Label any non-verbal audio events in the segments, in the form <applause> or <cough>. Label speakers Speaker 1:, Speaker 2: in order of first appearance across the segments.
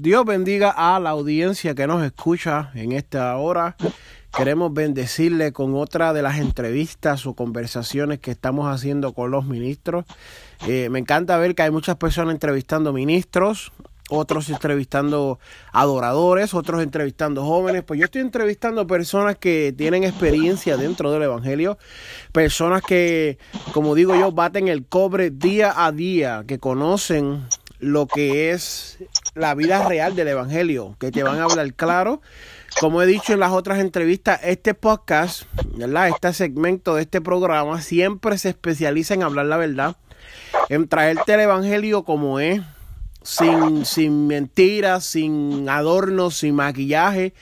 Speaker 1: Dios bendiga a la audiencia que nos escucha en esta hora. Queremos bendecirle con otra de las entrevistas o conversaciones que estamos haciendo con los ministros. Eh, me encanta ver que hay muchas personas entrevistando ministros, otros entrevistando adoradores, otros entrevistando jóvenes. Pues yo estoy entrevistando personas que tienen experiencia dentro del Evangelio, personas que, como digo yo, baten el cobre día a día, que conocen lo que es la vida real del Evangelio, que te van a hablar claro. Como he dicho en las otras entrevistas, este podcast, ¿verdad? Este segmento de este programa siempre se especializa en hablar la verdad, en traerte el Evangelio como es, sin, sin mentiras, sin adornos, sin maquillaje,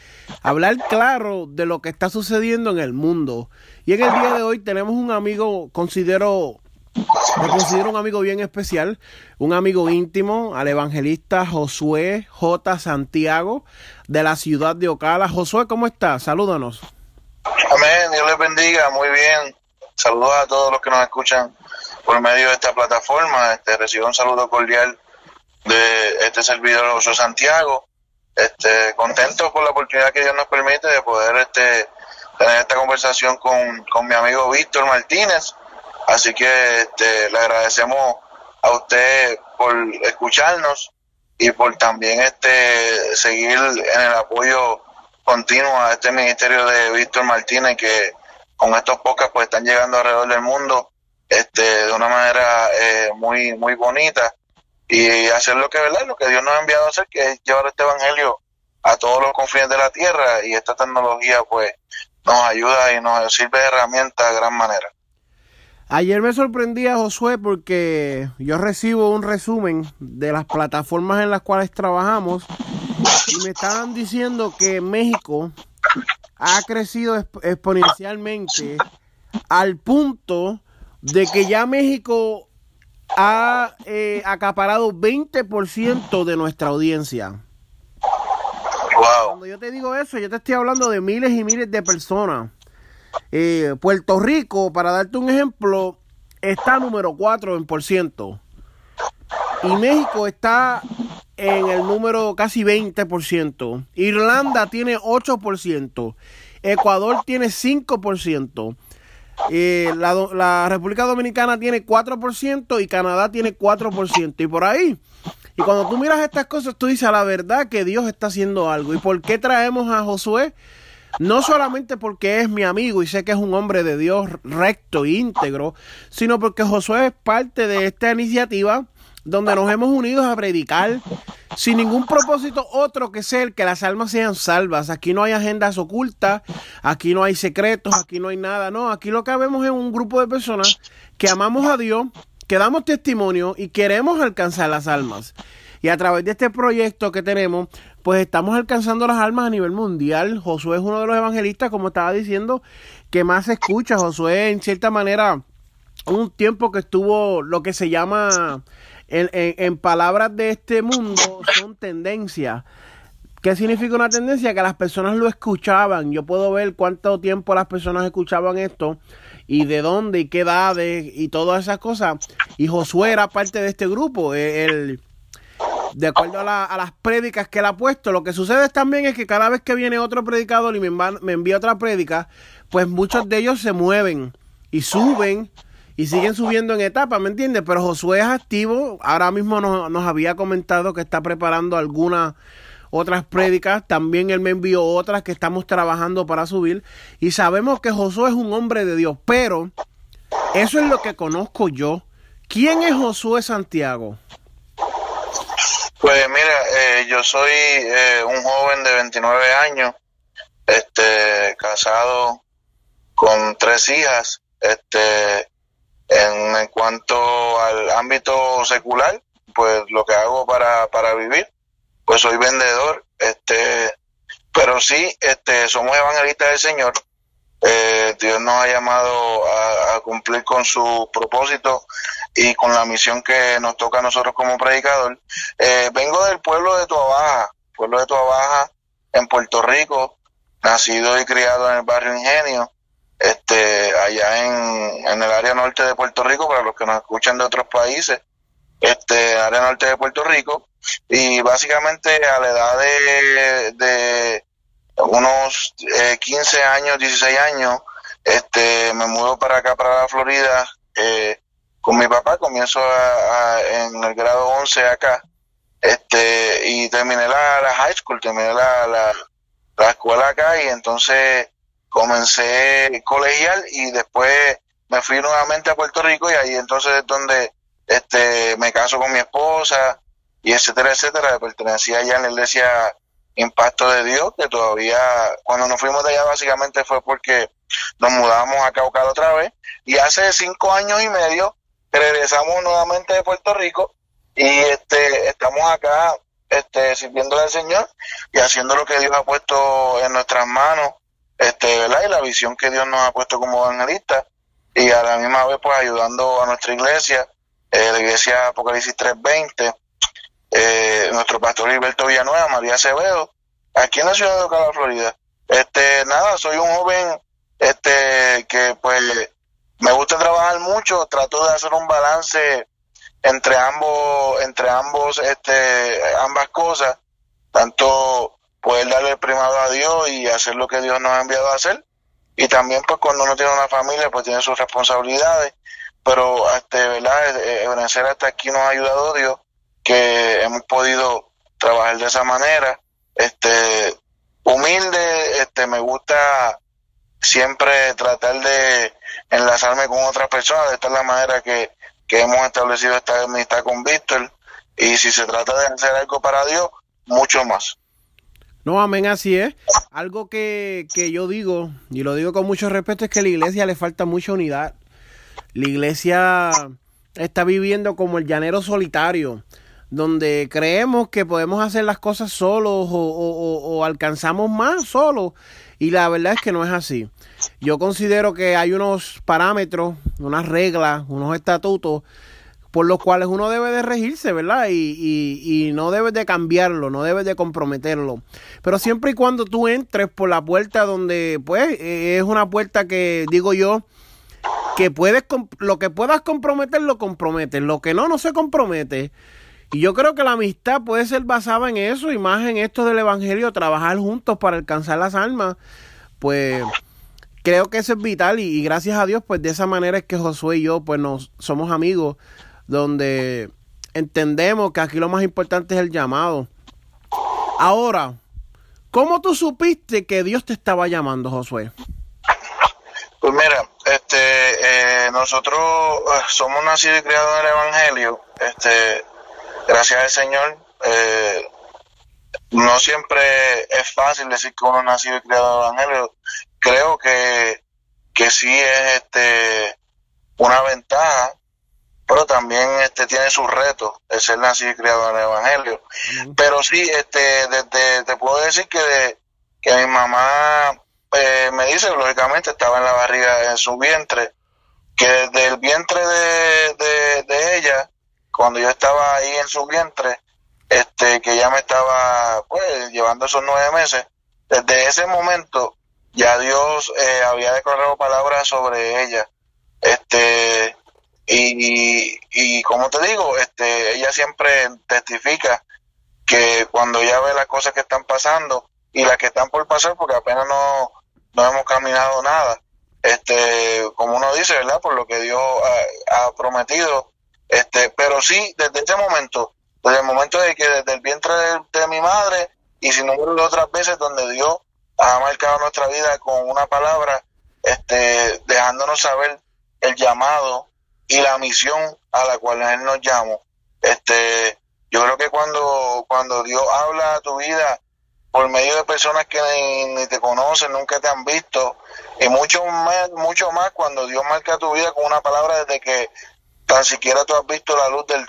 Speaker 1: hablar claro de lo que está sucediendo en el mundo. Y en el día de hoy tenemos un amigo, considero me considero un amigo bien especial, un amigo íntimo al evangelista Josué J. Santiago de la ciudad de Ocala. Josué, ¿cómo estás? Salúdanos.
Speaker 2: Amén, Dios les bendiga, muy bien. Saludos a todos los que nos escuchan por medio de esta plataforma. Este, recibo un saludo cordial de este servidor Josué Santiago. Este, contento por la oportunidad que Dios nos permite de poder este, tener esta conversación con, con mi amigo Víctor Martínez Así que este, le agradecemos a usted por escucharnos y por también este seguir en el apoyo continuo a este ministerio de Víctor Martínez que con estos podcasts pues están llegando alrededor del mundo este de una manera eh, muy muy bonita. Y hacer lo que verdad lo que Dios nos ha enviado a hacer que es llevar este evangelio a todos los confines de la tierra y esta tecnología pues nos ayuda y nos sirve de herramienta de gran manera
Speaker 1: Ayer me sorprendí a Josué porque yo recibo un resumen de las plataformas en las cuales trabajamos y me estaban diciendo que México ha crecido exponencialmente al punto de que ya México ha eh, acaparado 20% de nuestra audiencia. Cuando yo te digo eso, yo te estoy hablando de miles y miles de personas. Eh, Puerto Rico, para darte un ejemplo, está número 4 en por ciento. Y México está en el número casi 20%. Irlanda tiene 8%. Ecuador tiene 5%. Eh, la, la, República Dominicana tiene 4% y Canadá tiene 4%. Y por ahí. Y cuando tú miras estas cosas, tú dices, la verdad que Dios está haciendo algo. ¿Y por qué traemos a Josué? No solamente porque es mi amigo y sé que es un hombre de Dios recto e íntegro, sino porque Josué es parte de esta iniciativa donde nos hemos unido a predicar sin ningún propósito otro que ser que las almas sean salvas. Aquí no hay agendas ocultas, aquí no hay secretos, aquí no hay nada. No, aquí lo que vemos es un grupo de personas que amamos a Dios, que damos testimonio y queremos alcanzar las almas. Y a través de este proyecto que tenemos, pues estamos alcanzando las almas a nivel mundial. Josué es uno de los evangelistas, como estaba diciendo, que más se escucha. Josué, en cierta manera, un tiempo que estuvo lo que se llama, en, palabras de este mundo, son tendencias. ¿Qué significa una tendencia? Que las personas lo escuchaban. Yo puedo ver cuánto tiempo las personas escuchaban esto y de dónde y qué edades y todas esas cosas. Y Josué era parte de este grupo. El, de acuerdo a, las prédicas que él ha puesto. Lo que sucede también es que cada vez que viene otro predicador y me, envía otra prédica, pues muchos de ellos se mueven y suben y siguen subiendo en etapa, ¿me entiendes? Pero Josué es activo, ahora mismo nos, nos había comentado que está preparando algunas otras prédicas, también él me envió otras que estamos trabajando para subir y sabemos que Josué es un hombre de Dios, pero eso es lo que conozco yo. ¿Quién es Josué Santiago?
Speaker 2: Pues mira, eh, yo soy eh, un joven de 29 años, este, casado con tres hijas, este, en, cuanto al ámbito secular, pues lo que hago para, para vivir pues soy vendedor, este, pero sí, este, somos evangelistas del Señor. Eh, Dios nos ha llamado a, cumplir con su propósito y con la misión que nos toca a nosotros como predicador. Eh, vengo del pueblo de Tuabaja, pueblo de Tuabaja en Puerto Rico, nacido y criado en el barrio Ingenio, este, allá en, en el área norte de Puerto Rico, para los que nos escuchan de otros países, este, área norte de Puerto Rico, y básicamente a la edad de, de unos 15 eh, años, 16 años, este, me mudo para acá, para la Florida, eh, con mi papá, comienzo en el grado 11 acá, este, y terminé la, la high school, terminé la, la, la escuela acá, y entonces comencé colegial, y después me fui nuevamente a Puerto Rico, y ahí entonces es donde este, me caso con mi esposa, y etcétera, etcétera, pertenecía ya en la iglesia Impacto de Dios, que todavía, cuando nos fuimos de allá básicamente fue porque nos mudamos a Caucar otra vez, y hace cinco años y medio regresamos nuevamente de Puerto Rico, y este, estamos acá este, sirviéndole al Señor y haciendo lo que Dios ha puesto en nuestras manos, este, ¿verdad? Y la visión que Dios nos ha puesto como evangelistas, y a la misma vez pues ayudando a nuestra iglesia, eh, la iglesia Apocalipsis 320, eh, nuestro pastor Gilberto Villanueva, María Acevedo, aquí en la ciudad de Ocala, Florida. Este, nada, soy un joven este que pues me gusta trabajar mucho, trato de hacer un balance entre ambos entre ambos este ambas cosas, tanto poder darle el primado a Dios y hacer lo que Dios nos ha enviado a hacer. Y también pues cuando uno tiene una familia pues tiene sus responsabilidades, pero este verdad, vencer hasta aquí nos ha ayudado Dios que hemos podido trabajar de esa manera. Este, humilde, este, me gusta siempre tratar de enlazarme con otras personas, esta es la manera que, hemos establecido esta amistad con Víctor, y si se trata de hacer algo para Dios, mucho más.
Speaker 1: No, amén, así es. Algo que, que yo digo, y lo digo con mucho respeto, es que a la iglesia le falta mucha unidad. La iglesia está viviendo como el llanero solitario donde creemos que podemos hacer las cosas solos o, alcanzamos más solos y la verdad es que no es así. Yo considero que hay unos parámetros, unas reglas, unos estatutos por los cuales uno debe de regirse, ¿verdad? Y, y, no debes de cambiarlo, no debes de comprometerlo. Pero siempre y cuando tú entres por la puerta donde, pues, es una puerta que, digo yo, que puedes, lo que puedas comprometer, lo comprometes. Lo que no, no se compromete. Y yo creo que la amistad puede ser basada en eso y más en esto del Evangelio, trabajar juntos para alcanzar las almas. Pues creo que eso es vital y, gracias a Dios, pues de esa manera es que Josué y yo pues nos somos amigos, donde entendemos que aquí lo más importante es el llamado. Ahora, ¿cómo tú supiste que Dios te estaba llamando, Josué?
Speaker 2: Pues mira, este, eh, nosotros eh, somos nacidos y criados en el Evangelio. Este, gracias al Señor, eh, no siempre es fácil decir que uno nacido y criado en el Evangelio. Creo que, que sí es este una ventaja, pero también este tiene sus retos el ser nacido y criado en el Evangelio. Pero sí, este, desde, te puedo decir que, que mi mamá eh, me dice, lógicamente estaba en la barriga, en su vientre, que desde el vientre de, de ella, cuando yo estaba ahí en su vientre, este, que ya me estaba, pues, llevando esos nueve meses, desde ese momento ya Dios eh, había declarado palabras sobre ella. Este, y, y, como te digo, este, ella siempre testifica que cuando ella ve las cosas que están pasando y las que están por pasar, porque apenas no, no hemos caminado nada, este, como uno dice, ¿verdad? Por lo que Dios ha prometido, este, pero sí, desde ese momento, desde el momento de que desde el vientre de, mi madre y sin número de otras veces donde Dios ha marcado nuestra vida con una palabra, este, dejándonos saber el llamado y la misión a la cual Él nos llama. Este, yo creo que cuando, cuando Dios habla a tu vida por medio de personas que ni, te conocen, nunca te han visto, y mucho más, mucho más cuando Dios marca tu vida con una palabra desde que tan siquiera tú has visto la luz del,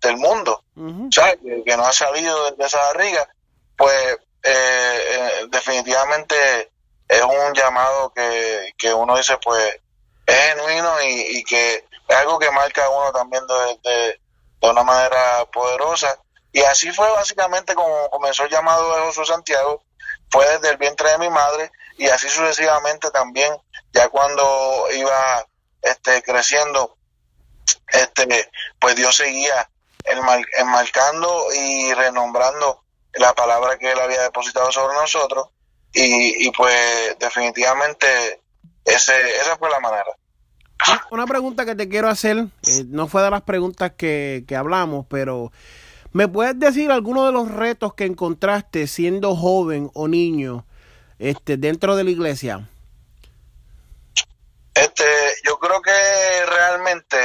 Speaker 2: del, mundo, ¿sabes? Que, no ha salido de, esa barriga, pues eh, eh, definitivamente es un llamado que, que uno dice, pues es genuino y, que es algo que marca a uno también de, de, una manera poderosa. Y así fue básicamente como comenzó el llamado de José Santiago, fue desde el vientre de mi madre y así sucesivamente también, ya cuando iba este, creciendo, este, pues Dios seguía enmarcando y renombrando la palabra que él había depositado sobre nosotros y, y pues definitivamente ese, esa fue la manera.
Speaker 1: Una pregunta que te quiero hacer, eh, no fue de las preguntas que, que hablamos, pero ¿me puedes decir algunos de los retos que encontraste siendo joven o niño este, dentro de la iglesia?
Speaker 2: Este, yo creo que realmente,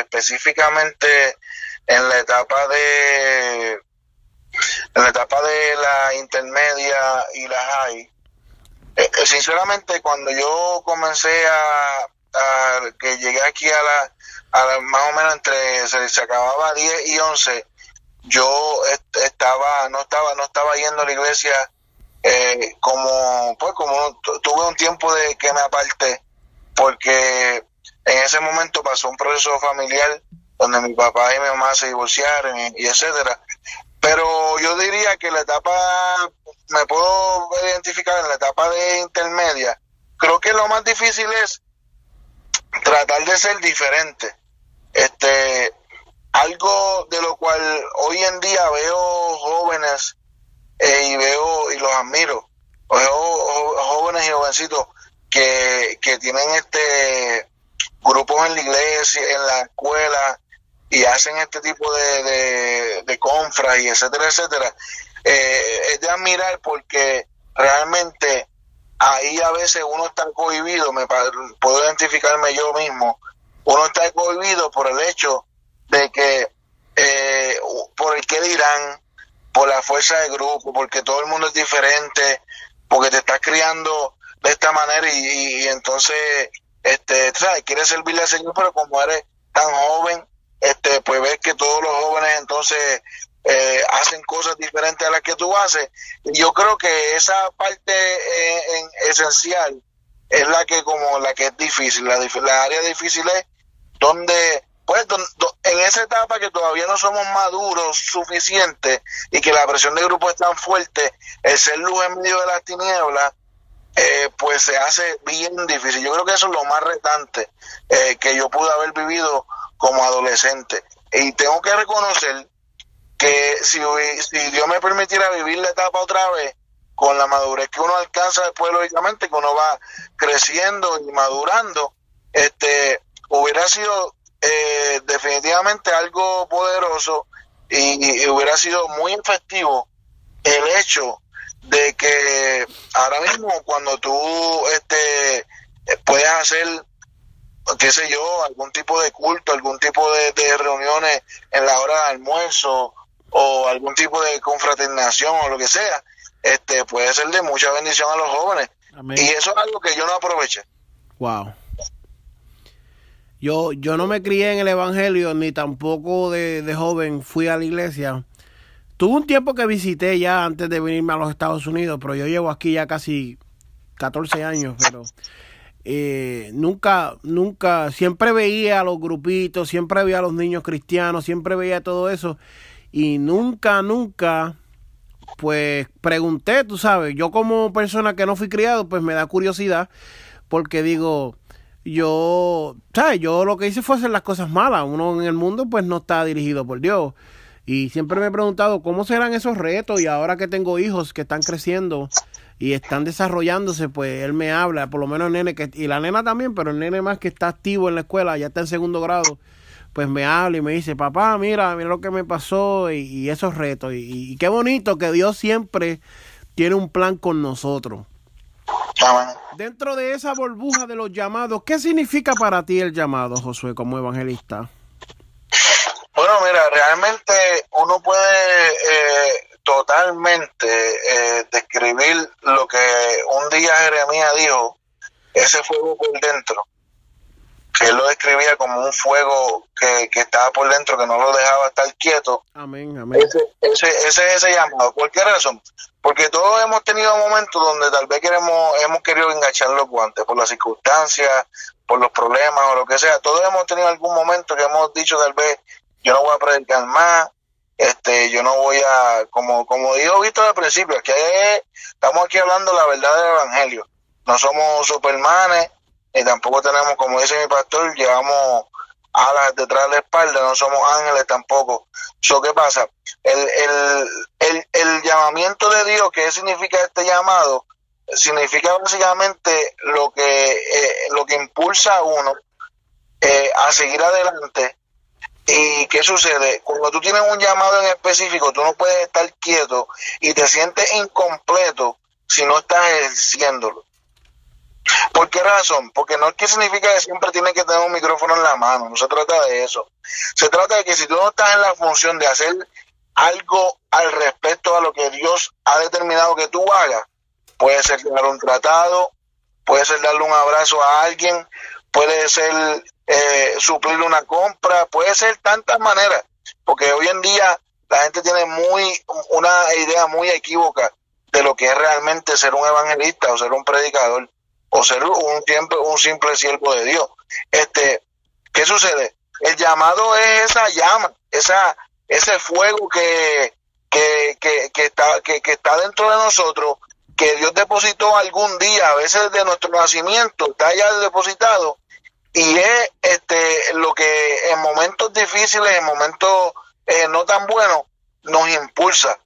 Speaker 2: específicamente en la etapa de en la etapa de la intermedia y la high, eh, eh, sinceramente cuando yo comencé a, que llegué aquí a la, a más o menos entre se, acababa 10 y 11 yo estaba no estaba no estaba yendo a la iglesia eh, como pues como tuve un tiempo de que me aparté porque en ese momento pasó un proceso familiar donde mi papá y mi mamá se divorciaron y, etcétera pero yo diría que la etapa me puedo identificar en la etapa de intermedia creo que lo más difícil es tratar de ser diferente este algo de lo cual hoy en día veo jóvenes eh, y veo y los admiro. Veo jóvenes y jovencitos que, que tienen este grupos en la iglesia, en la escuela y hacen este tipo de, de, de confras y etcétera, etcétera. Eh, es de admirar porque realmente ahí a veces uno está cohibido, me puedo identificarme yo mismo, uno está cohibido por el hecho de que eh, por el que dirán, por la fuerza de grupo, porque todo el mundo es diferente, porque te estás criando de esta manera y, entonces, este, ¿sabes? Quieres servirle al Señor, pero como eres tan joven, este, pues ves que todos los jóvenes entonces eh, hacen cosas diferentes a las que tú haces. Y yo creo que esa parte eh, en, esencial es la que como la que es difícil. La, área difícil es donde pues en esa etapa que todavía no somos maduros suficiente y que la presión de grupo es tan fuerte, el ser luz en medio de las tinieblas, eh, pues se hace bien difícil. Yo creo que eso es lo más retante eh, que yo pude haber vivido como adolescente. Y tengo que reconocer que si, Dios me permitiera vivir la etapa otra vez, con la madurez que uno alcanza después, lógicamente, que uno va creciendo y madurando, este hubiera sido eh, definitivamente algo poderoso y, hubiera sido muy efectivo el hecho de que ahora mismo cuando tú este puedes hacer qué sé yo algún tipo de culto algún tipo de, reuniones en la hora de almuerzo o algún tipo de confraternación o lo que sea este puede ser de mucha bendición a los jóvenes. Y eso es algo que yo no aproveché.
Speaker 1: Wow. Yo, yo no me crié en el Evangelio, ni tampoco de, joven fui a la iglesia. Tuve un tiempo que visité ya antes de venirme a los Estados Unidos, pero yo llevo aquí ya casi 14 años, pero eh, nunca, nunca, siempre veía a los grupitos, siempre veía a los niños cristianos, siempre veía todo eso, y nunca, nunca, pues pregunté, tú sabes, yo como persona que no fui criado, pues me da curiosidad, porque digo, yo, ¿sabes? Yo lo que hice fue hacer las cosas malas. Uno en el mundo pues no está dirigido por Dios. Y siempre me he preguntado cómo serán esos retos y ahora que tengo hijos que están creciendo y están desarrollándose, pues él me habla, por lo menos el nene, que, y la nena también, pero el nene más que está activo en la escuela, ya está en segundo grado, pues me habla y me dice, papá, mira, mira lo que me pasó y, esos retos. y qué bonito que Dios siempre tiene un plan con nosotros. Dentro de esa burbuja de los llamados, ¿qué significa para ti el llamado, Josué, como evangelista?
Speaker 2: Bueno, mira, realmente uno puede eh, totalmente eh, describir lo que un día Jeremías dijo, ese fuego por dentro. que él lo describía como un fuego que, que estaba por dentro, que no lo dejaba estar quieto.
Speaker 1: Amén, amén.
Speaker 2: Ese, ese, ese es ese llamado. ¿Por qué razón? Porque todos hemos tenido momentos donde tal vez queremos, hemos querido enganchar los guantes por las circunstancias, por los problemas o lo que sea. Todos hemos tenido algún momento que hemos dicho tal vez, yo no voy a predicar más, este, yo no voy a, como, como dijo Víctor al principio, que estamos aquí hablando la verdad del evangelio. No somos supermanes, y tampoco tenemos, como dice mi pastor, llevamos alas detrás de la espalda, no somos ángeles tampoco. So, ¿Qué pasa? El, el, el, el llamamiento de Dios, ¿qué significa este llamado? Significa básicamente lo que, eh, lo que impulsa a uno eh, a seguir adelante. ¿Y qué sucede? Cuando tú tienes un llamado en específico, tú no puedes estar quieto y te sientes incompleto si no estás ejerciéndolo. ¿Por qué razón? Porque no es que significa que siempre tienes que tener un micrófono en la mano, no se trata de eso. Se trata de que si tú no estás en la función de hacer algo al respecto a lo que Dios ha determinado que tú hagas, puede ser dar un tratado, puede ser darle un abrazo a alguien, puede ser eh, suplir una compra, puede ser tantas maneras, porque hoy en día la gente tiene muy una idea muy equívoca de lo que es realmente ser un evangelista o ser un predicador o ser un, simple, un simple siervo de Dios. Este, ¿Qué sucede? El llamado es esa llama, esa, ese fuego que, que, que, está, que, que está dentro de nosotros, que Dios depositó algún día, a veces de nuestro nacimiento, está ya depositado, y es este lo que en momentos difíciles, en momentos eh, no tan buenos, nos impulsa.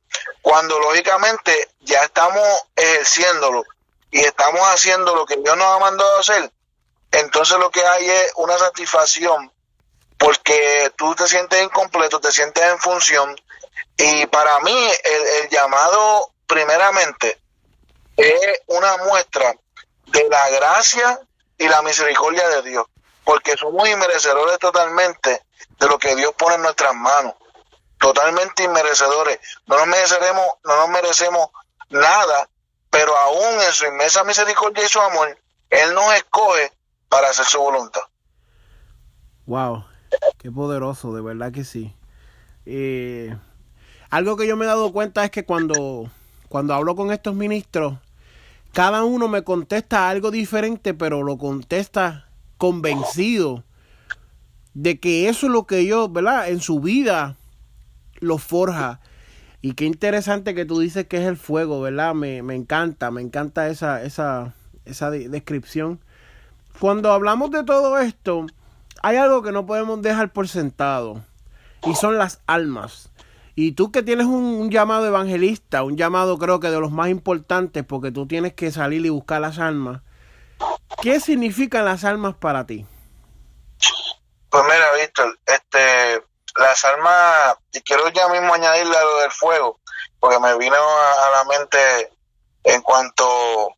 Speaker 2: Cuando lógicamente ya estamos ejerciéndolo, y estamos haciendo lo que Dios nos ha mandado a hacer, entonces lo que hay es una satisfacción porque tú te sientes incompleto, te sientes en función y para mí el, llamado primeramente es una muestra de la gracia y la misericordia de Dios, porque somos inmerecedores totalmente de lo que Dios pone en nuestras manos, totalmente inmerecedores. No nos mereceremos, no nos merecemos nada pero aún en su inmensa misericordia y su amor, Él nos escoge para hacer su voluntad.
Speaker 1: Wow, qué poderoso, de verdad que sí. Eh, algo que yo me he dado cuenta es que cuando, cuando hablo con estos ministros, cada uno me contesta algo diferente, pero lo contesta convencido de que eso es lo que yo, ¿verdad? En su vida lo forja y qué interesante que tú dices que es el fuego, ¿verdad? Me, me encanta, me encanta esa, esa, esa descripción. Cuando hablamos de todo esto, hay algo que no podemos dejar por sentado, y son las almas. Y tú que tienes un, llamado evangelista, un llamado creo que de los más importantes, porque tú tienes que salir y buscar las almas, ¿qué significan las almas para ti?
Speaker 2: Pues mira, Víctor, este, las armas, y quiero ya mismo añadirle a lo del fuego, porque me vino a, la mente en cuanto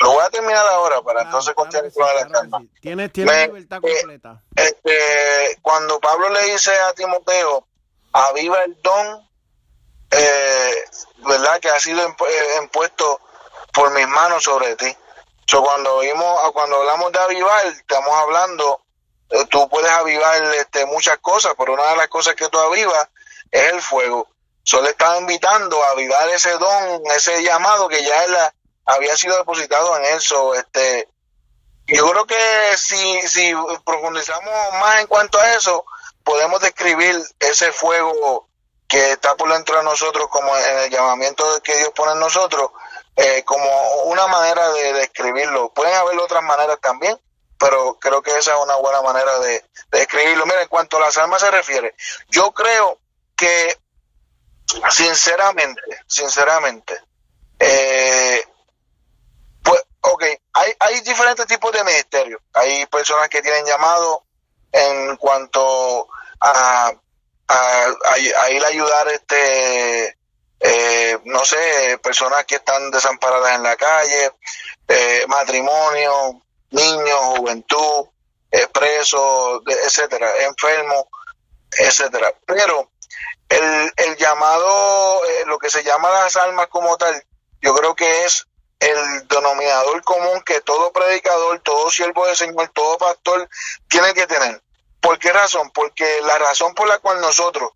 Speaker 2: lo voy a terminar ahora para entonces continuar con la armas.
Speaker 1: Tienes, libertad eh, completa.
Speaker 2: Este, cuando Pablo le dice a Timoteo, aviva el don, eh, ¿verdad? Que ha sido eh, impuesto por mis manos sobre ti. So, cuando vimos, cuando hablamos de avivar, estamos hablando eh, tú puedes avivar este, muchas cosas, pero una de las cosas que tú avivas es el fuego. Solo estaba invitando a avivar ese don, ese llamado que ya él había sido depositado en eso. Este, yo creo que si, si profundizamos más en cuanto a eso, podemos describir ese fuego que está por dentro de nosotros, como en el llamamiento que Dios pone en nosotros, eh, como una manera de describirlo. Pueden haber otras maneras también, pero creo que esa es una buena manera de, escribirlo. Mira, en cuanto a las almas se refiere, yo creo que, sinceramente, sinceramente, eh, pues, ok, hay, hay diferentes tipos de ministerios. Hay personas que tienen llamado en cuanto a, a, ir a ayudar este eh, no sé, personas que están desamparadas en la calle, eh, matrimonio, niños, juventud, presos, etcétera, enfermos, etcétera. Pero el, el llamado, eh, lo que se llama las almas como tal, yo creo que es el denominador común que todo predicador, todo siervo del Señor, todo pastor tiene que tener. ¿Por qué razón? Porque la razón por la cual nosotros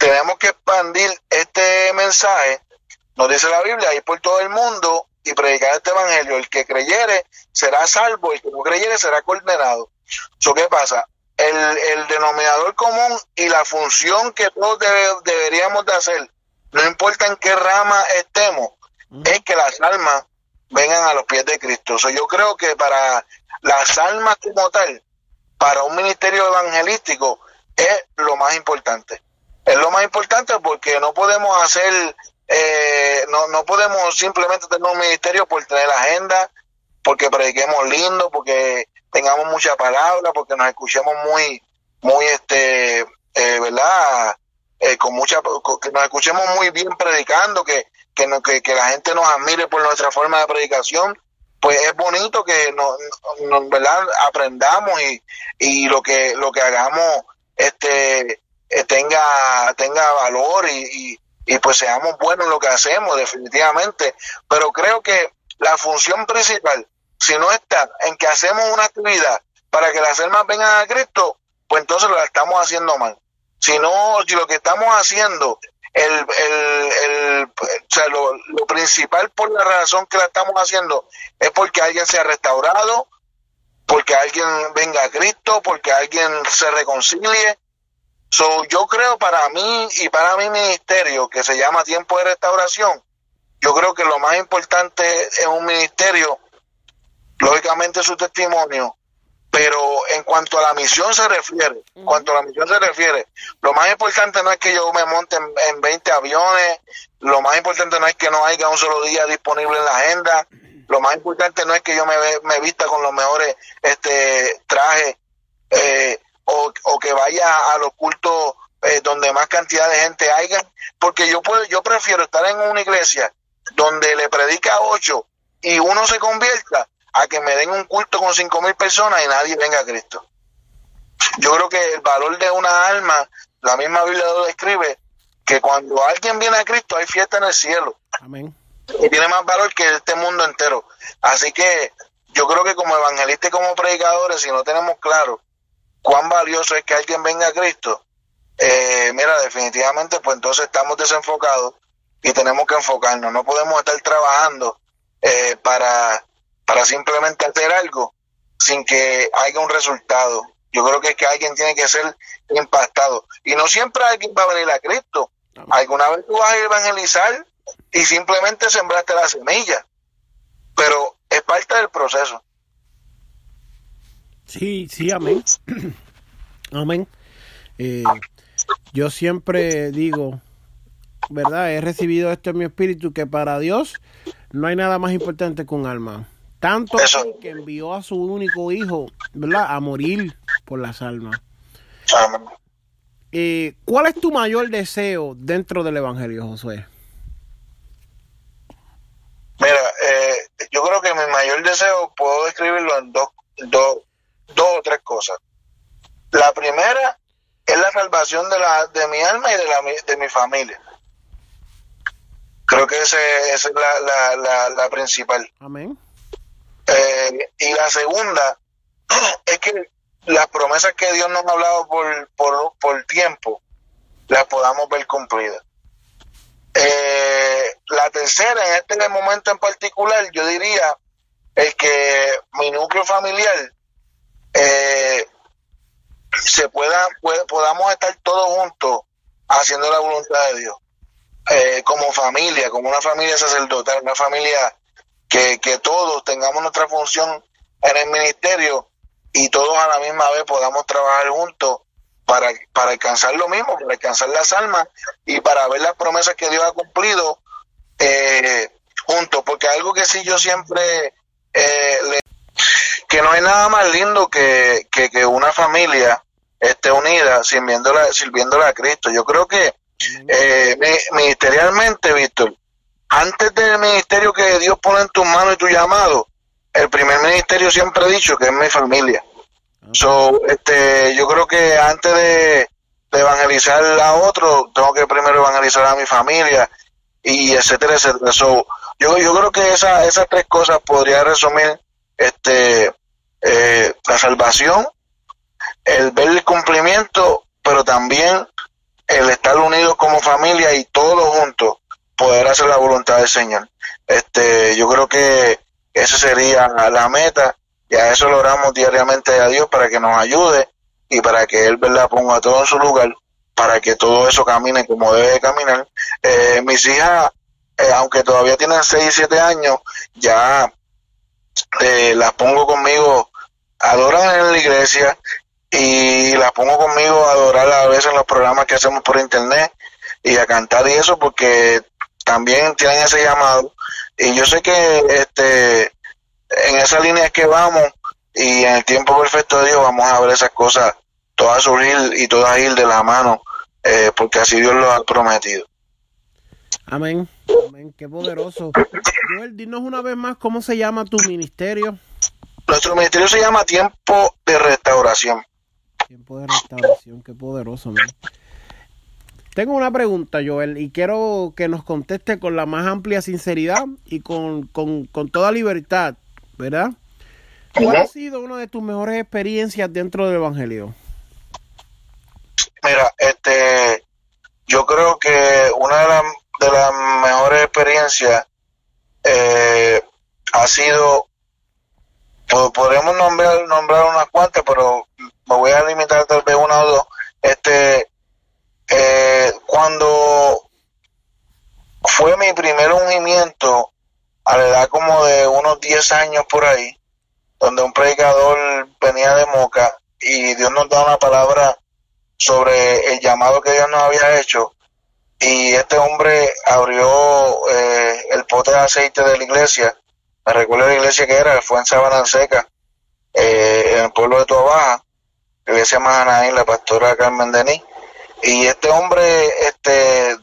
Speaker 2: tenemos que expandir este mensaje, nos dice la Biblia, ir por todo el mundo y predicar este evangelio. El que creyere será salvo, el que no creyere será condenado. ¿So qué pasa? El, el denominador común y la función que todos deberíamos de hacer, no importa en qué rama estemos, es que las almas vengan a los pies de Cristo. yo creo que para las almas como tal, para un ministerio evangelístico, es lo más importante. Es lo más importante porque no podemos hacer, eh, no, no podemos simplemente tener un ministerio por tener agenda, porque prediquemos lindo, porque tengamos mucha palabra, porque nos escuchemos muy, muy, este, eh, ¿verdad? Eh, con mucha, que nos escuchemos muy bien predicando, que, que, que, la gente nos admire por nuestra forma de predicación, pues es bonito que nos, ¿verdad? aprendamos y, y lo que lo que hagamos este eh, tenga tenga valor y, y, pues seamos buenos en lo que hacemos definitivamente pero creo que la función principal si no está en que hacemos una actividad para que las almas vengan a Cristo pues entonces lo estamos haciendo mal si no lo que estamos haciendo el, el, el, o sea, lo, lo, principal por la razón que la estamos haciendo es porque alguien se ha restaurado, porque alguien venga a Cristo, porque alguien se reconcilie. So, yo creo para mí y para mi ministerio, que se llama Tiempo de Restauración, yo creo que lo más importante es un ministerio, lógicamente su testimonio, pero en cuanto a la misión se refiere, en cuanto a la misión se refiere, lo más importante no es que yo me monte en, 20 aviones, lo más importante no es que no haya un solo día disponible en la agenda, lo más importante no es que yo me, me vista con los mejores este trajes eh, o, o, que vaya a los cultos eh, donde más cantidad de gente haya, porque yo puedo, yo prefiero estar en una iglesia donde le predica a ocho y uno se convierta a que me den un culto con cinco mil personas y nadie venga a Cristo. Yo creo que el valor de una alma, la misma Biblia lo describe, que cuando alguien viene a Cristo hay fiesta en el cielo. Amén. Y tiene más valor que este mundo entero. Así que yo creo que como evangelistas y como predicadores, si no tenemos claro cuán valioso es que alguien venga a Cristo, eh, mira, definitivamente, pues entonces estamos desenfocados y tenemos que enfocarnos. No podemos estar trabajando eh, para para simplemente hacer algo sin que haya un resultado. Yo creo que es que alguien tiene que ser impactado. Y no siempre alguien va a venir a Cristo. Alguna vez tú vas a evangelizar y simplemente sembraste la semilla. Pero es parte del proceso.
Speaker 1: Sí, sí, amén. <clears throat> amén. Eh, yo siempre digo, ¿verdad? He recibido esto en mi espíritu que para Dios no hay nada más importante que un alma. Tanto que envió a su único hijo, ¿verdad? A morir por las almas. Eh, ¿Cuál es tu mayor deseo dentro del Evangelio, Josué?
Speaker 2: Mira, eh, yo creo que mi mayor deseo puedo describirlo en dos, dos, dos o tres cosas. La primera es la salvación de, la, de mi alma y de, la, de mi familia. Creo que esa es la, la, la, la principal. Amén. Eh, y la segunda <clears throat> es que las promesas que Dios nos ha hablado por, por, por tiempo, las podamos ver cumplidas. Eh, la tercera, en este momento en particular, yo diría el que mi núcleo familiar eh, se pueda, podamos estar todos juntos haciendo la voluntad de Dios. como familia, como una familia sacerdotal, una familia que, todos tengamos nuestra función en el ministerio y todos a la misma vez podamos trabajar juntos para, para alcanzar lo mismo, para alcanzar las almas y para ver las promesas que Dios ha cumplido eh, juntos. Porque algo que sí yo siempre, eh, que no hay nada más lindo que, que, una familia esté unida sirviéndole, sirviéndole a Cristo. Yo creo que eh, ministerialmente, Víctor, antes del ministerio que Dios pone en tus manos y tu llamado, el primer ministerio siempre ha dicho que es mi familia. So, este, yo creo que antes de, evangelizar a otro, tengo que primero evangelizar a mi familia y etcétera, etcétera. So, yo, yo creo que esa, esas tres cosas podría resumir este eh, la salvación, el ver el cumplimiento, pero también el estar unidos como familia y todos juntos poder hacer la voluntad del Señor. Este, yo creo que esa sería la meta y a eso lo oramos diariamente a Dios para que nos ayude y para que Él ¿verdad? ponga todo en su lugar, para que todo eso camine como debe caminar. Eh, mis hijas, eh, aunque todavía tienen 6 y 7 años, ya eh, las pongo conmigo, adoran en la iglesia y las pongo conmigo a adorar a veces los programas que hacemos por internet y a cantar y eso porque también tienen ese llamado y yo sé que este en esa línea que vamos y en el tiempo perfecto de Dios vamos a ver esas cosas todas surgir y todas ir de la mano eh, porque así Dios lo ha prometido.
Speaker 1: Amén. Amén. Qué poderoso. Joel, dinos una vez más cómo se llama tu ministerio.
Speaker 2: Nuestro ministerio se llama Tiempo de Restauración.
Speaker 1: Tiempo de Restauración, qué poderoso, man. Tengo una pregunta, Joel, y quiero que nos conteste con la más amplia sinceridad y con, con, con toda libertad, ¿verdad? ¿Cuál ha sido una de tus mejores experiencias dentro del Evangelio?
Speaker 2: Mira, este, yo creo que una de, las de las mejores experiencias eh, ha sido, podemos nombrar, nombrar unas cuantas, pero me voy a limitar tal vez una o dos. Este, eh, cuando fue mi primer ungimiento, a la edad como de unos 10 años por ahí, donde un predicador venía de Moca y Dios nos da una palabra sobre el llamado que Dios nos había hecho y este hombre abrió eh, el pote de aceite de la iglesia. Recuerdo la iglesia que era, fue en Sabana Seca, eh, en el pueblo de Tuabaja, iglesia Mahanaín, la pastora Carmen Denis. Y este hombre, este,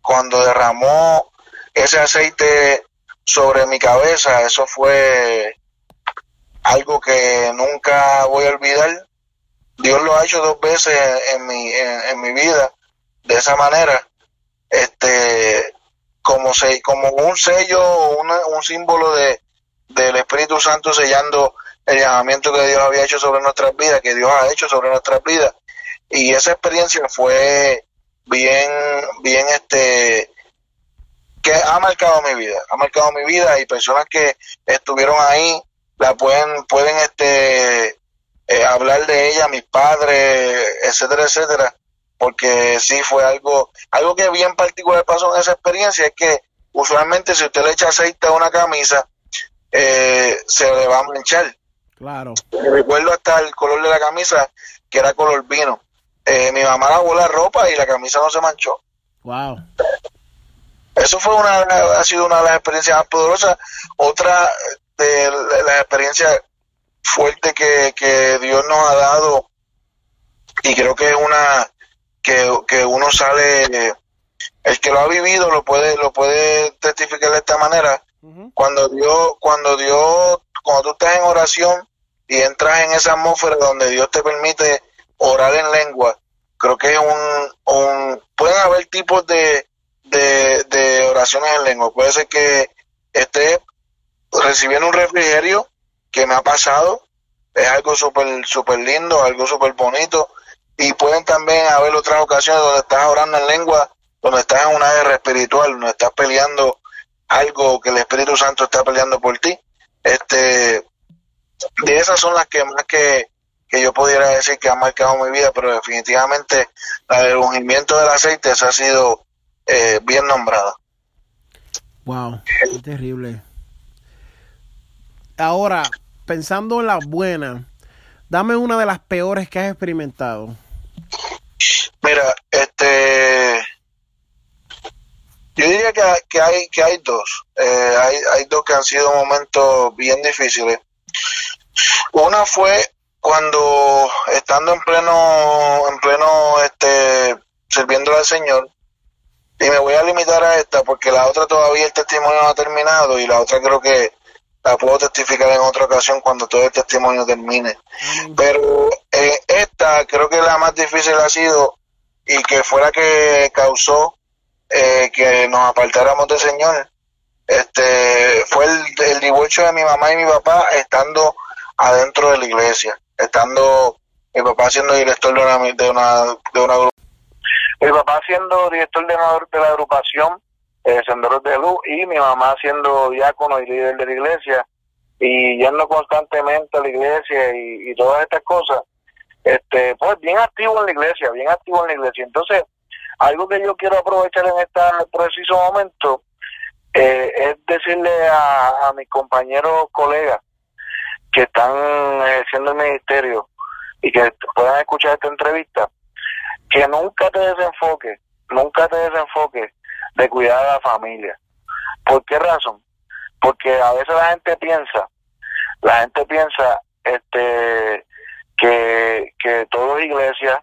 Speaker 2: cuando derramó ese aceite sobre mi cabeza, eso fue algo que nunca voy a olvidar. Dios lo ha hecho dos veces en, mi, en mi vida de esa manera este como se, como un sello un símbolo de del Espíritu Santo sellando el llamamiento que Dios había hecho sobre nuestras vidas, que Dios ha hecho sobre nuestras vidas. Y esa experiencia fue bien, bien, este, que ha marcado mi vida, ha marcado mi vida y personas que estuvieron ahí la pueden, pueden, este, eh, hablar de ella, mis padres, etcétera, etcétera, porque sí fue algo, algo que bien particular pasó en esa experiencia, es que usualmente si usted le echa aceite a una camisa, eh, se le va a manchar.
Speaker 1: Claro.
Speaker 2: Recuerdo hasta el color de la camisa, que era color vino. Eh, mi mamá lavó la ropa y la camisa no se manchó.
Speaker 1: Wow.
Speaker 2: Eso fue una, ha sido una de las experiencias más poderosas. Otra de las experiencias fuertes que, que Dios nos ha dado, y creo que es una, que, uno sale, el que lo ha vivido lo puede, lo puede testificar de esta manera. Cuando Dios, cuando Dios, cuando tú estás en oración y entras en esa atmósfera donde Dios te permite orar en lengua, creo que es un, un pueden haber tipos de, de, de oraciones en lengua. Puede ser que esté recibiendo un refrigerio que me ha pasado, es algo súper super lindo, algo súper bonito, y pueden también haber otras ocasiones donde estás orando en lengua, donde estás en una guerra espiritual, donde estás peleando algo que el Espíritu Santo está peleando por ti. Este, de esas son las que más que, yo pudiera decir que han marcado mi vida, pero definitivamente la del ungimiento del aceite esa ha sido eh, bien nombrada.
Speaker 1: Wow, qué terrible. Ahora, pensando en las buenas, dame una de las peores que has experimentado.
Speaker 2: Mira, este, yo diría que, que hay que hay dos, eh, hay, hay dos que han sido momentos bien difíciles. Una fue cuando estando en pleno, en pleno, este, sirviendo al Señor, y me voy a limitar a esta porque la otra todavía el testimonio no ha terminado y la otra creo que la puedo testificar en otra ocasión cuando todo el testimonio termine. Pero eh, esta creo que la más difícil ha sido y que fue la que causó eh, que nos apartáramos del Señor.
Speaker 3: este fue el, divorcio de mi mamá y mi papá estando adentro de la iglesia, estando mi papá siendo director de una, de una, de una mi papá siendo director de, de la agrupación eh, Senderos de Luz y mi mamá siendo diácono y líder de la iglesia y yendo constantemente a la iglesia y, todas estas cosas, este, pues bien activo en la iglesia, bien activo en la iglesia. Entonces, algo que yo quiero aprovechar en este preciso momento eh, es decirle a, a mis compañeros colegas que están ejerciendo el ministerio y que puedan escuchar esta entrevista, que nunca te desenfoques, nunca te desenfoques de cuidar a la familia. ¿Por qué razón? Porque a veces la gente piensa, la gente piensa este que, que todo es iglesia,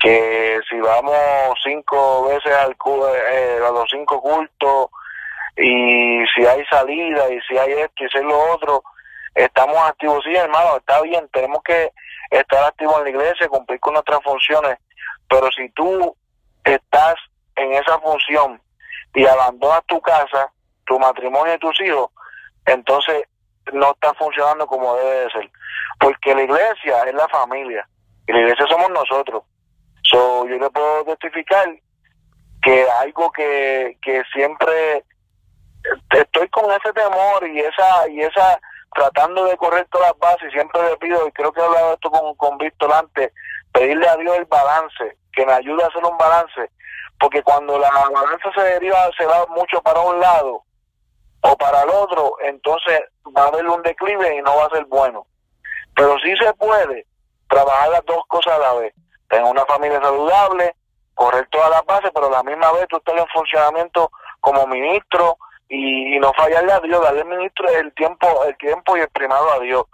Speaker 3: que si vamos cinco veces al eh, a los cinco cultos y si hay salida y si hay esto y si lo otro, estamos activos. Sí, hermano, está bien, tenemos que estar activos en la iglesia, cumplir con nuestras funciones, pero si tú estás en esa función y abandonas tu casa, tu matrimonio y tus hijos, entonces no está funcionando como debe de ser. Porque la iglesia es la familia y la iglesia somos nosotros. So, yo le puedo testificar que algo que, que siempre estoy con ese temor y esa y esa tratando de correr todas las bases siempre le pido y creo que he hablado esto con, con Víctor antes pedirle a Dios el balance que me ayude a hacer un balance porque cuando la balanza se deriva, se va mucho para un lado o para el otro, entonces va a haber un declive y no va a ser bueno. Pero sí se puede trabajar las dos cosas a la vez. Tener una familia saludable, correr todas las bases, pero a la misma vez tú estás en funcionamiento como ministro y, no fallarle a Dios, darle al ministro el tiempo, el tiempo y el primado a Dios.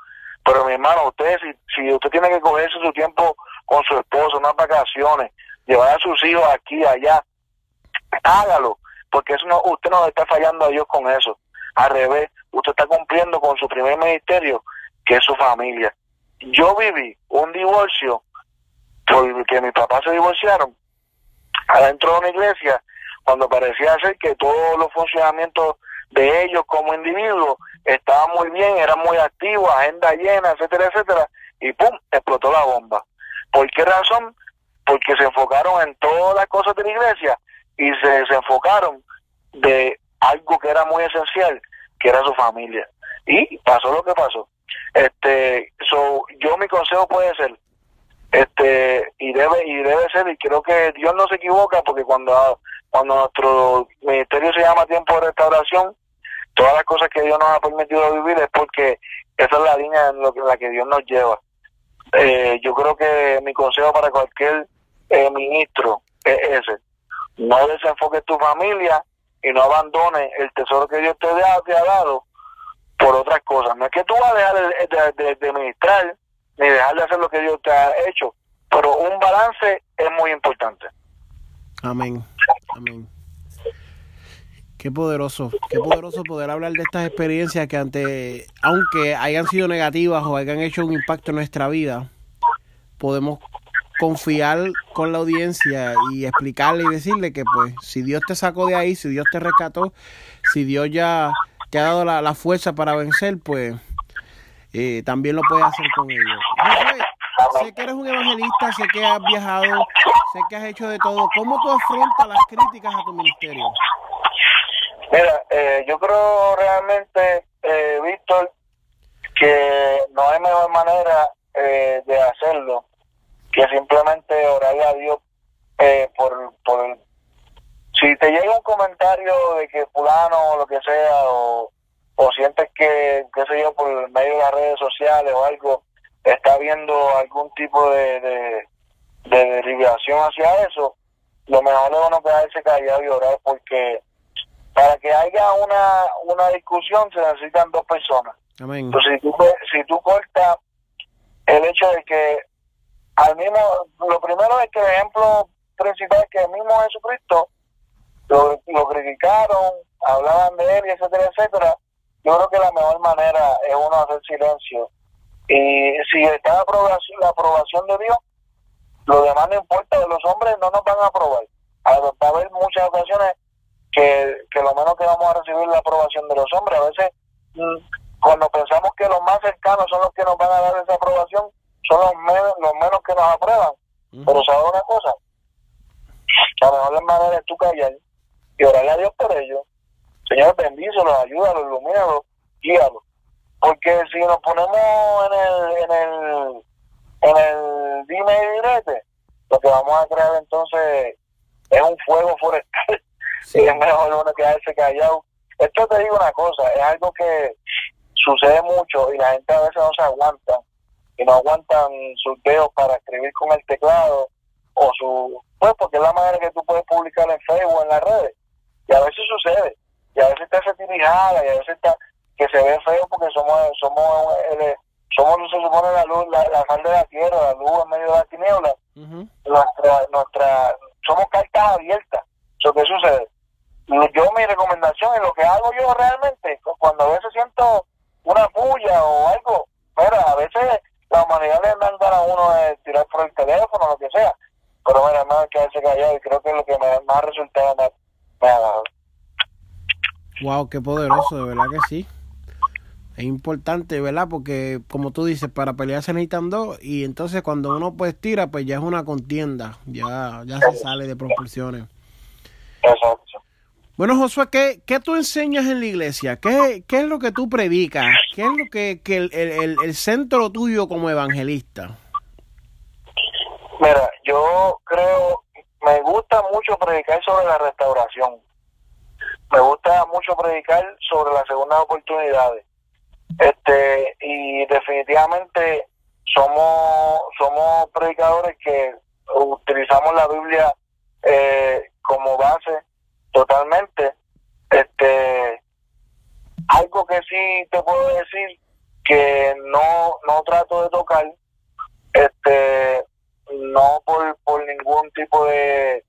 Speaker 3: Pero mi hermano, usted, si, si usted tiene que cogerse su tiempo con su esposo, unas vacaciones, llevar a sus hijos aquí, allá, hágalo, porque eso no, usted no está fallando a Dios con eso. Al revés, usted está cumpliendo con su primer ministerio, que es su familia. Yo viví un divorcio porque mis papás se divorciaron adentro de una iglesia cuando parecía ser que todos los funcionamientos de ellos como individuos estaban muy bien, eran muy activos, agenda llena, etcétera, etcétera, y pum, explotó la bomba. ¿Por qué razón? porque se enfocaron en todas las cosas de la iglesia y se desenfocaron de algo que era muy esencial, que era su familia. Y pasó lo que pasó. Este, so, yo mi consejo puede ser, este, y debe, y debe ser, y creo que Dios no se equivoca, porque cuando, cuando nuestro ministerio se llama tiempo de restauración, todas las cosas que Dios nos ha permitido vivir es porque esa es la línea en, lo que, en la que Dios nos lleva. Eh, yo creo que mi consejo para cualquier eh, ministro es ese. No desenfoques tu familia y no abandones el tesoro que Dios te, ha, dado por otras cosas. No es que tú vas a dejar de, de, ministrar ni dejar de hacer lo que Dios te ha hecho, pero un balance es muy importante.
Speaker 1: Amén. Amén. Qué poderoso, qué poderoso poder hablar de estas experiencias que ante, aunque hayan sido negativas o hayan hecho un impacto en nuestra vida, podemos confiar con la audiencia y explicarle y decirle que pues si Dios te sacó de ahí, si Dios te rescató, si Dios ya te ha dado la, fuerza para vencer, pues eh, también lo puedes hacer con ellos. sé que eres un evangelista, sé que has viajado, sé que has hecho de todo. ¿Cómo tú afrontas las críticas a tu ministerio?
Speaker 3: Mira, eh, yo creo realmente, eh, Víctor, que no hay mejor manera eh, de hacerlo que simplemente orarle a Dios eh, por, por si te llega un comentario de que fulano o lo que sea o, o sientes que qué sé yo por medio de las redes sociales o algo está viendo algún tipo de, de, de hacia eso lo mejor es uno quedarse callado y orar porque para que haya una, una discusión se necesitan dos personas entonces si tú, si tú cortas el hecho de que al mismo, lo primero es que el ejemplo principal es que el mismo Jesucristo lo, lo criticaron, hablaban de él, etcétera, etcétera. Yo creo que la mejor manera es uno hacer silencio. Y si está la aprobación, la aprobación de Dios, lo demás no importa, los hombres no nos van a aprobar. Va a haber muchas ocasiones que, que lo menos que vamos a recibir la aprobación de los hombres. A veces, mm, cuando pensamos que los más cercanos son los que nos van a dar esa aprobación, son los menos, los menos que nos aprueban. Pero ¿sabes una cosa? La mejor manera es tú callar y orarle a Dios por ellos. Señor, bendícelos, ayúdalos, ilumínalos, guíalos. Porque si nos ponemos en el, en el, en el dime y direte, lo que vamos a crear entonces es un fuego forestal. <laughs> Y es mejor uno quedarse callado. Esto te digo una cosa, es algo que sucede mucho y la gente a veces no se aguanta y no aguantan sus dedos para escribir con el teclado o su pues porque es la manera que tú puedes publicar en Facebook en las redes y a veces sucede y a veces te hace tirijada y a veces está que se ve feo porque somos somos eh, somos se supone la luz la, la sal de la tierra la luz en medio de la tiniebla nuestra nuestra somos cartas abiertas eso qué sucede. Yo mi recomendación es lo que hago yo realmente cuando a veces siento una puya o algo mira a veces la humanidad le mandan a uno de tirar por el teléfono o lo que sea. Pero mira más quedarse callado y creo que es lo que me, más resultado me ha dado
Speaker 1: Wow, qué poderoso, de verdad que sí. Es importante, ¿verdad? Porque como tú dices, para pelear se necesitan dos y entonces cuando uno pues tira, pues ya es una contienda, ya ya se sale de proporciones.
Speaker 3: Exacto.
Speaker 1: Bueno, Josué, ¿qué, ¿qué tú enseñas en la iglesia? ¿Qué, qué es lo que tú predicas? ¿Qué es lo que, que el, el, el centro tuyo como evangelista?
Speaker 3: Mira, yo creo, me gusta mucho predicar sobre la restauración. Me gusta predicar sobre las segundas oportunidades. Este, y definitivamente somos, somos predicadores que utilizamos la Biblia eh, como base totalmente. Este, algo que sí te puedo decir que no, no trato de tocar, este, no por, por ningún tipo de,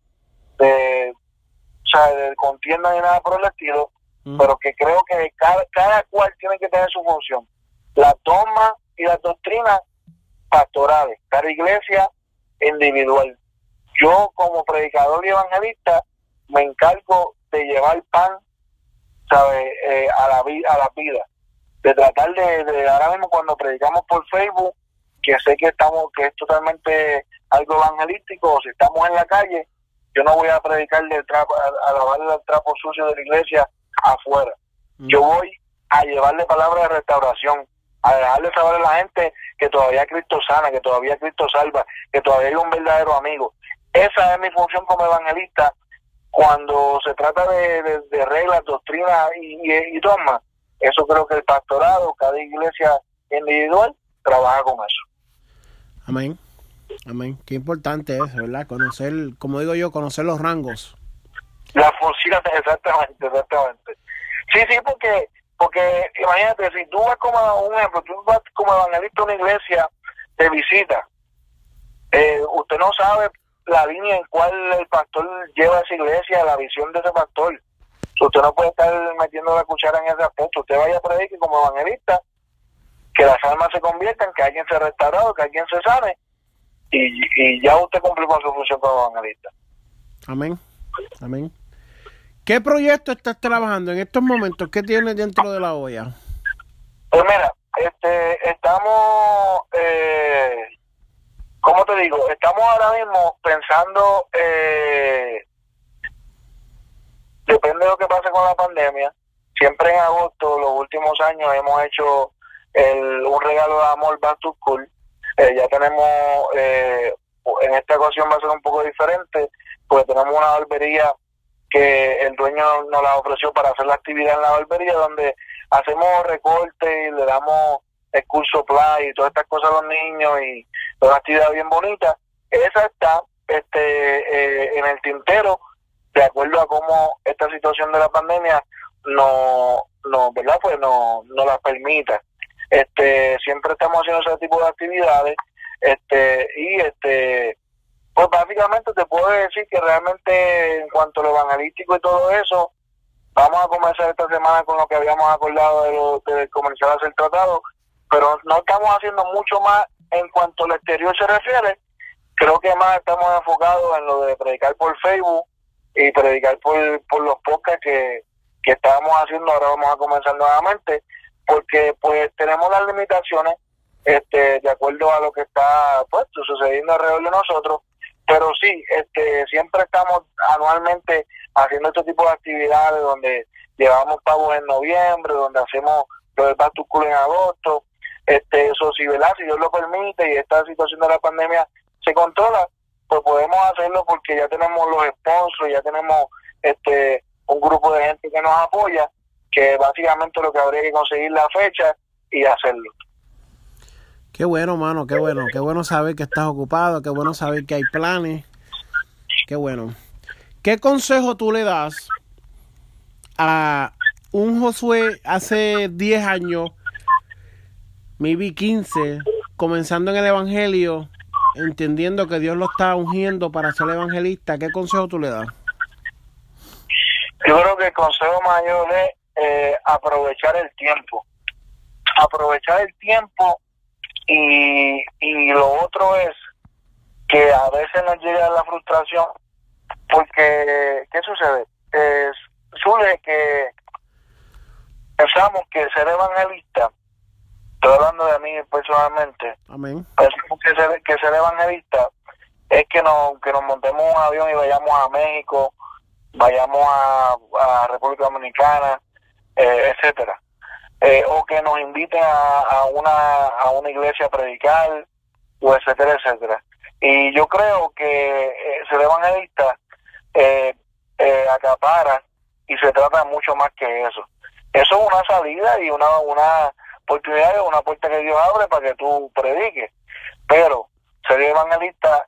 Speaker 3: de, o sea, de contienda ni nada por el estilo, pero que creo que cada, cada cual tiene que tener su función. La toma y las doctrinas pastorales, cada iglesia individual. Yo como predicador y evangelista me encargo de llevar pan, ¿sabe? Eh, a la vida, a la vida, de tratar de, de, ahora mismo cuando predicamos por Facebook, que sé que estamos, que es totalmente algo evangelístico, o si estamos en la calle, yo no voy a predicar de trapo, a, lavarle el trapo sucio de la iglesia afuera. Yo voy a llevarle palabra de restauración, a dejarle saber a la gente que todavía Cristo sana, que todavía Cristo salva, que todavía hay un verdadero amigo. Esa es mi función como evangelista cuando se trata de, de, de reglas, doctrinas y, y, y dogmas, eso creo que el pastorado, cada iglesia individual, trabaja con eso.
Speaker 1: Amén. Amén. Qué importante es, ¿verdad? Conocer, como digo yo, conocer los rangos.
Speaker 3: La función, <laughs> exactamente, exactamente. Sí, sí, porque, porque imagínate, si tú vas como un ejemplo, tú vas como evangelista a una iglesia de visita, eh, usted no sabe la línea en cual el pastor lleva esa iglesia, la visión de ese pastor. Usted no puede estar metiendo la cuchara en ese aspecto. Usted vaya a predicar como evangelista, que las almas se conviertan, que alguien se restaurado, que alguien se sane, y, y ya usted cumplió con su función como evangelista.
Speaker 1: Amén. Amén. ¿Qué proyecto estás trabajando en estos momentos? ¿Qué tienes dentro de la olla?
Speaker 3: Pues mira, este, estamos eh, ¿cómo te digo? Estamos ahora mismo pensando, eh, depende de lo que pase con la pandemia, siempre en agosto, los últimos años, hemos hecho el, un regalo de amor back to school. Eh, ya tenemos, eh, en esta ocasión va a ser un poco diferente, porque tenemos una barbería que el dueño nos la ofreció para hacer la actividad en la barbería, donde hacemos recortes y le damos el curso play y todas estas cosas a los niños y una actividad bien bonita. Esa está este eh, en el tintero de acuerdo a cómo esta situación de la pandemia no, no verdad pues no, no la permita este siempre estamos haciendo ese tipo de actividades este y este pues básicamente te puedo decir que realmente en cuanto a lo evangelístico y todo eso vamos a comenzar esta semana con lo que habíamos acordado de, lo, de comenzar a hacer tratado pero no estamos haciendo mucho más en cuanto al exterior se refiere. Creo que más estamos enfocados en lo de predicar por Facebook y predicar por, por los podcasts que, que estábamos haciendo, ahora vamos a comenzar nuevamente, porque pues tenemos las limitaciones este de acuerdo a lo que está pues sucediendo alrededor de nosotros pero sí este siempre estamos anualmente haciendo este tipo de actividades donde llevamos pavos en noviembre donde hacemos lo del back en agosto. Este eso si verdad si Dios lo permite y esta situación de la pandemia se controla pues podemos hacerlo porque ya tenemos los sponsors ya tenemos este un grupo de gente que nos apoya que básicamente lo que habría que conseguir la fecha y hacerlo
Speaker 1: Qué bueno, mano, qué bueno. Qué bueno saber que estás ocupado, qué bueno saber que hay planes. Qué bueno. ¿Qué consejo tú le das a un Josué hace 10 años, maybe 15, comenzando en el Evangelio, entendiendo que Dios lo está ungiendo para ser evangelista? ¿Qué consejo tú le das?
Speaker 3: Yo creo que el consejo mayor es eh, aprovechar el tiempo. Aprovechar el tiempo y, y lo otro es que a veces nos llega la frustración porque, ¿qué sucede? Es, suele que pensamos que ser evangelista, estoy hablando de mí personalmente,
Speaker 1: Amén.
Speaker 3: que ser, que ser evangelista es que nos, que nos montemos un avión y vayamos a México, vayamos a, a República Dominicana, eh, etcétera eh, o que nos inviten a, a, una, a una iglesia a predicar, o etcétera, etcétera. Y yo creo que eh, ser evangelista eh, eh, acapara y se trata mucho más que eso. Eso es una salida y una, una oportunidad, una puerta que Dios abre para que tú prediques. Pero ser evangelista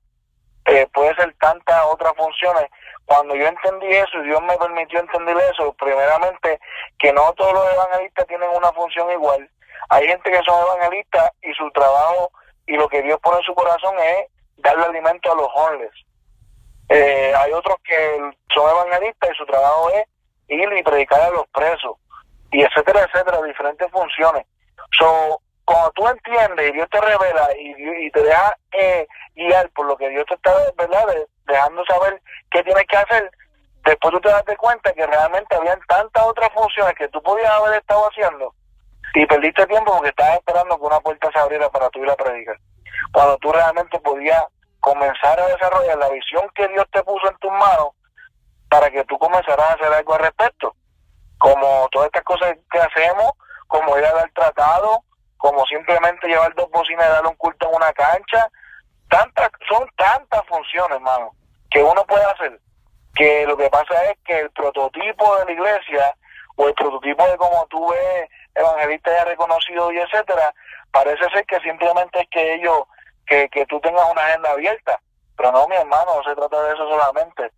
Speaker 3: eh, puede ser tantas otras funciones cuando yo entendí eso y Dios me permitió entender eso, primeramente que no todos los evangelistas tienen una función igual. Hay gente que son evangelistas y su trabajo y lo que Dios pone en su corazón es darle alimento a los hombres. Eh, hay otros que son evangelistas y su trabajo es ir y predicar a los presos y etcétera, etcétera, diferentes funciones. So, cuando tú entiendes y Dios te revela y, te deja eh, guiar por lo que Dios te está ¿verdad? dejando saber qué tienes que hacer, después tú te das cuenta que realmente habían tantas otras funciones que tú podías haber estado haciendo y perdiste tiempo porque estabas esperando que una puerta se abriera para tú ir a predicar. Cuando tú realmente podías comenzar a desarrollar la visión que Dios te puso en tus manos para que tú comenzaras a hacer algo al respecto. Como todas estas cosas que hacemos, como ir a dar tratado, como simplemente llevar dos bocinas y darle un culto en una cancha. Tantas, son tantas funciones, hermano, que uno puede hacer, que lo que pasa es que el prototipo de la iglesia o el prototipo de como tú ves evangelista ya reconocido y etcétera, parece ser que simplemente es que ellos, que, que tú tengas una agenda abierta. Pero no, mi hermano, no se trata de eso solamente.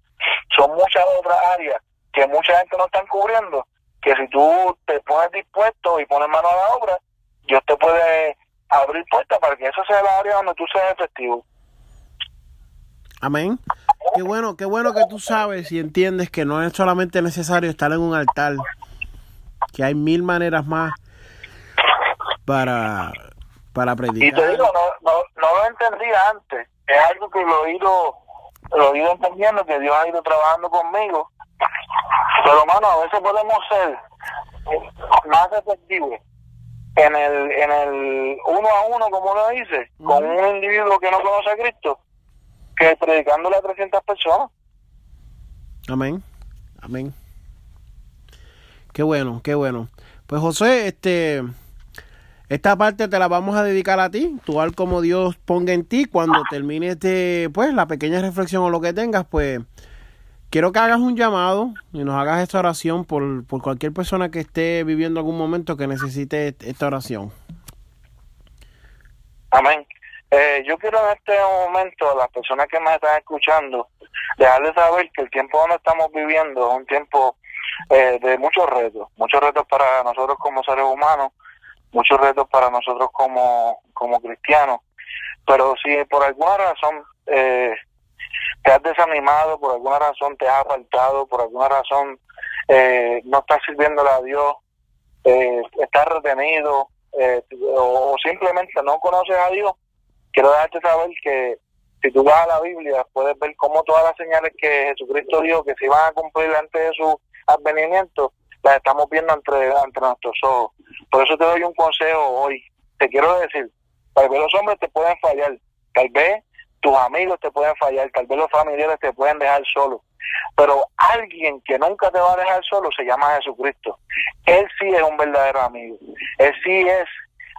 Speaker 3: Son muchas otras áreas que mucha gente no están cubriendo, que si tú te pones dispuesto y pones mano a la obra, Dios te puede abrir puertas para que eso sea la área donde tú seas efectivo.
Speaker 1: Amén. Qué bueno, qué bueno que tú sabes y entiendes que no es solamente necesario estar en un altar, que hay mil maneras más para, para predicar.
Speaker 3: Y te digo, no, no, no lo entendía antes, es algo que lo he ido, lo he ido entendiendo, que Dios ha ido trabajando conmigo, pero hermano, a veces podemos ser más efectivos en el, en el uno a uno, como uno dice, con un individuo que no conoce a Cristo, que predicándole a 300 personas.
Speaker 1: Amén, amén. Qué bueno, qué bueno. Pues José, este, esta parte te la vamos a dedicar a ti, tú al como Dios ponga en ti, cuando termines de, pues, la pequeña reflexión o lo que tengas, pues, quiero que hagas un llamado y nos hagas esta oración por, por cualquier persona que esté viviendo algún momento que necesite esta oración.
Speaker 3: Amén. Eh, yo quiero en este momento a las personas que me están escuchando, dejarles saber que el tiempo donde estamos viviendo es un tiempo eh, de muchos retos, muchos retos para nosotros como seres humanos, muchos retos para nosotros como, como cristianos, pero si por alguna razón eh, te has desanimado, por alguna razón te has apartado, por alguna razón eh, no estás sirviéndole a Dios, eh, estás retenido eh, o, simplemente no conoces a Dios, quiero dejarte saber que si tú vas a la Biblia, puedes ver cómo todas las señales que Jesucristo dijo que se iban a cumplir antes de su advenimiento, las estamos viendo entre, entre nuestros ojos. Por eso te doy un consejo hoy. Te quiero decir, tal vez los hombres te pueden fallar, tal vez tus amigos te pueden fallar, tal vez los familiares te pueden dejar solo, pero alguien que nunca te va a dejar solo se llama Jesucristo. Él sí es un verdadero amigo. Él sí es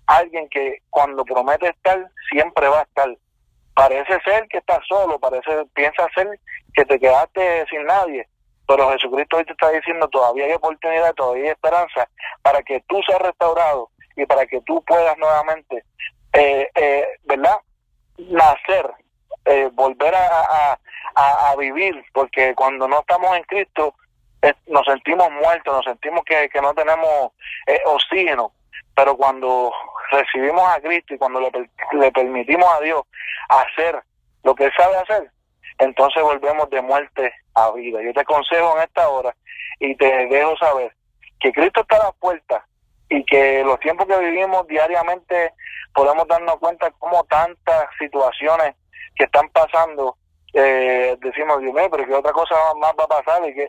Speaker 3: alguien que cuando promete estar, siempre va a estar. Parece ser que estás solo, parece, piensa ser que te quedaste sin nadie, pero Jesucristo hoy te está diciendo todavía hay oportunidad, todavía hay esperanza para que tú seas restaurado y para que tú puedas nuevamente, eh, eh, ¿verdad? Nacer, eh, volver a, a, vivir, porque cuando no estamos en Cristo nos sentimos muertos, nos sentimos que, no tenemos oxígeno, pero cuando recibimos a Cristo y cuando le, le permitimos a Dios hacer lo que Él sabe hacer, entonces volvemos de muerte a vida. Yo te aconsejo en esta hora y te dejo saber que Cristo está a la puerta y que los tiempos que vivimos diariamente podemos darnos cuenta cómo tantas situaciones que están pasando, eh, decimos, Dios mío, pero que otra cosa más va a pasar y que,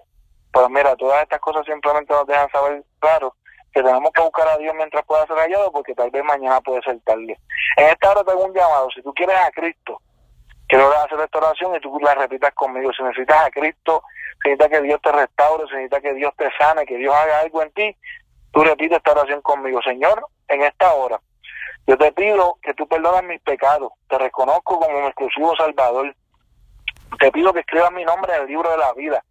Speaker 3: pues mira, todas estas cosas simplemente nos dejan saber, claro, que tenemos que buscar a Dios mientras pueda ser hallado porque tal vez mañana puede ser tarde. En esta hora tengo un llamado, si tú quieres a Cristo, quiero hacer esta oración y tú la repitas conmigo. Si necesitas a Cristo, si necesitas que Dios te restaure, si necesitas que Dios te sane, que Dios haga algo en ti, tú repites esta oración conmigo. Señor, en esta hora, yo te pido que tú perdones mis pecados, te reconozco como mi exclusivo Salvador. Te pido que escribas mi nombre en el libro de la vida.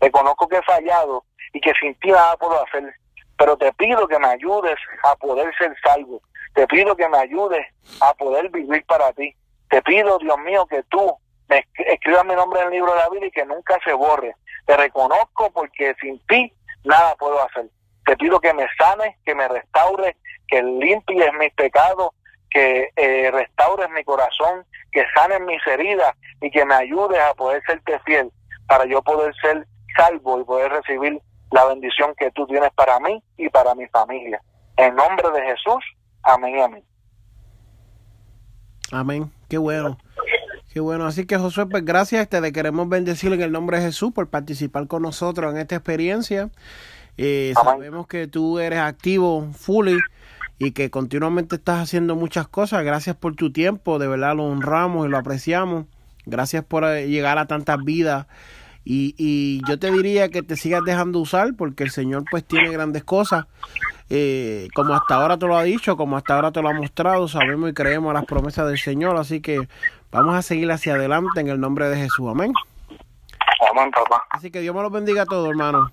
Speaker 3: Reconozco que he fallado y que sin ti nada puedo hacer. Pero te pido que me ayudes a poder ser salvo. Te pido que me ayudes a poder vivir para ti. Te pido, Dios mío, que tú me escribas mi nombre en el libro de la vida y que nunca se borre. Te reconozco porque sin ti nada puedo hacer. Te pido que me sanes, que me restaures, que limpies mis pecados, que eh, restaures mi corazón, que sanes mis heridas y que me ayudes a poder serte fiel para yo poder ser salvo y poder recibir la bendición que tú tienes para mí y para mi familia. En nombre de Jesús, amén y amén.
Speaker 1: Amén. Qué bueno. Qué bueno. Así que Josué, pues gracias. Te le queremos bendecir en el nombre de Jesús por participar con nosotros en esta experiencia. Eh, sabemos que tú eres activo, fully, y que continuamente estás haciendo muchas cosas. Gracias por tu tiempo. De verdad lo honramos y lo apreciamos. Gracias por eh, llegar a tantas vidas. Y, y yo te diría que te sigas dejando usar porque el Señor pues tiene grandes cosas eh, como hasta ahora te lo ha dicho, como hasta ahora te lo ha mostrado, sabemos y creemos a las promesas del Señor, así que vamos a seguir hacia adelante en el nombre de Jesús, amén.
Speaker 3: Amén, papá.
Speaker 1: Así que Dios me los bendiga a todos, hermano.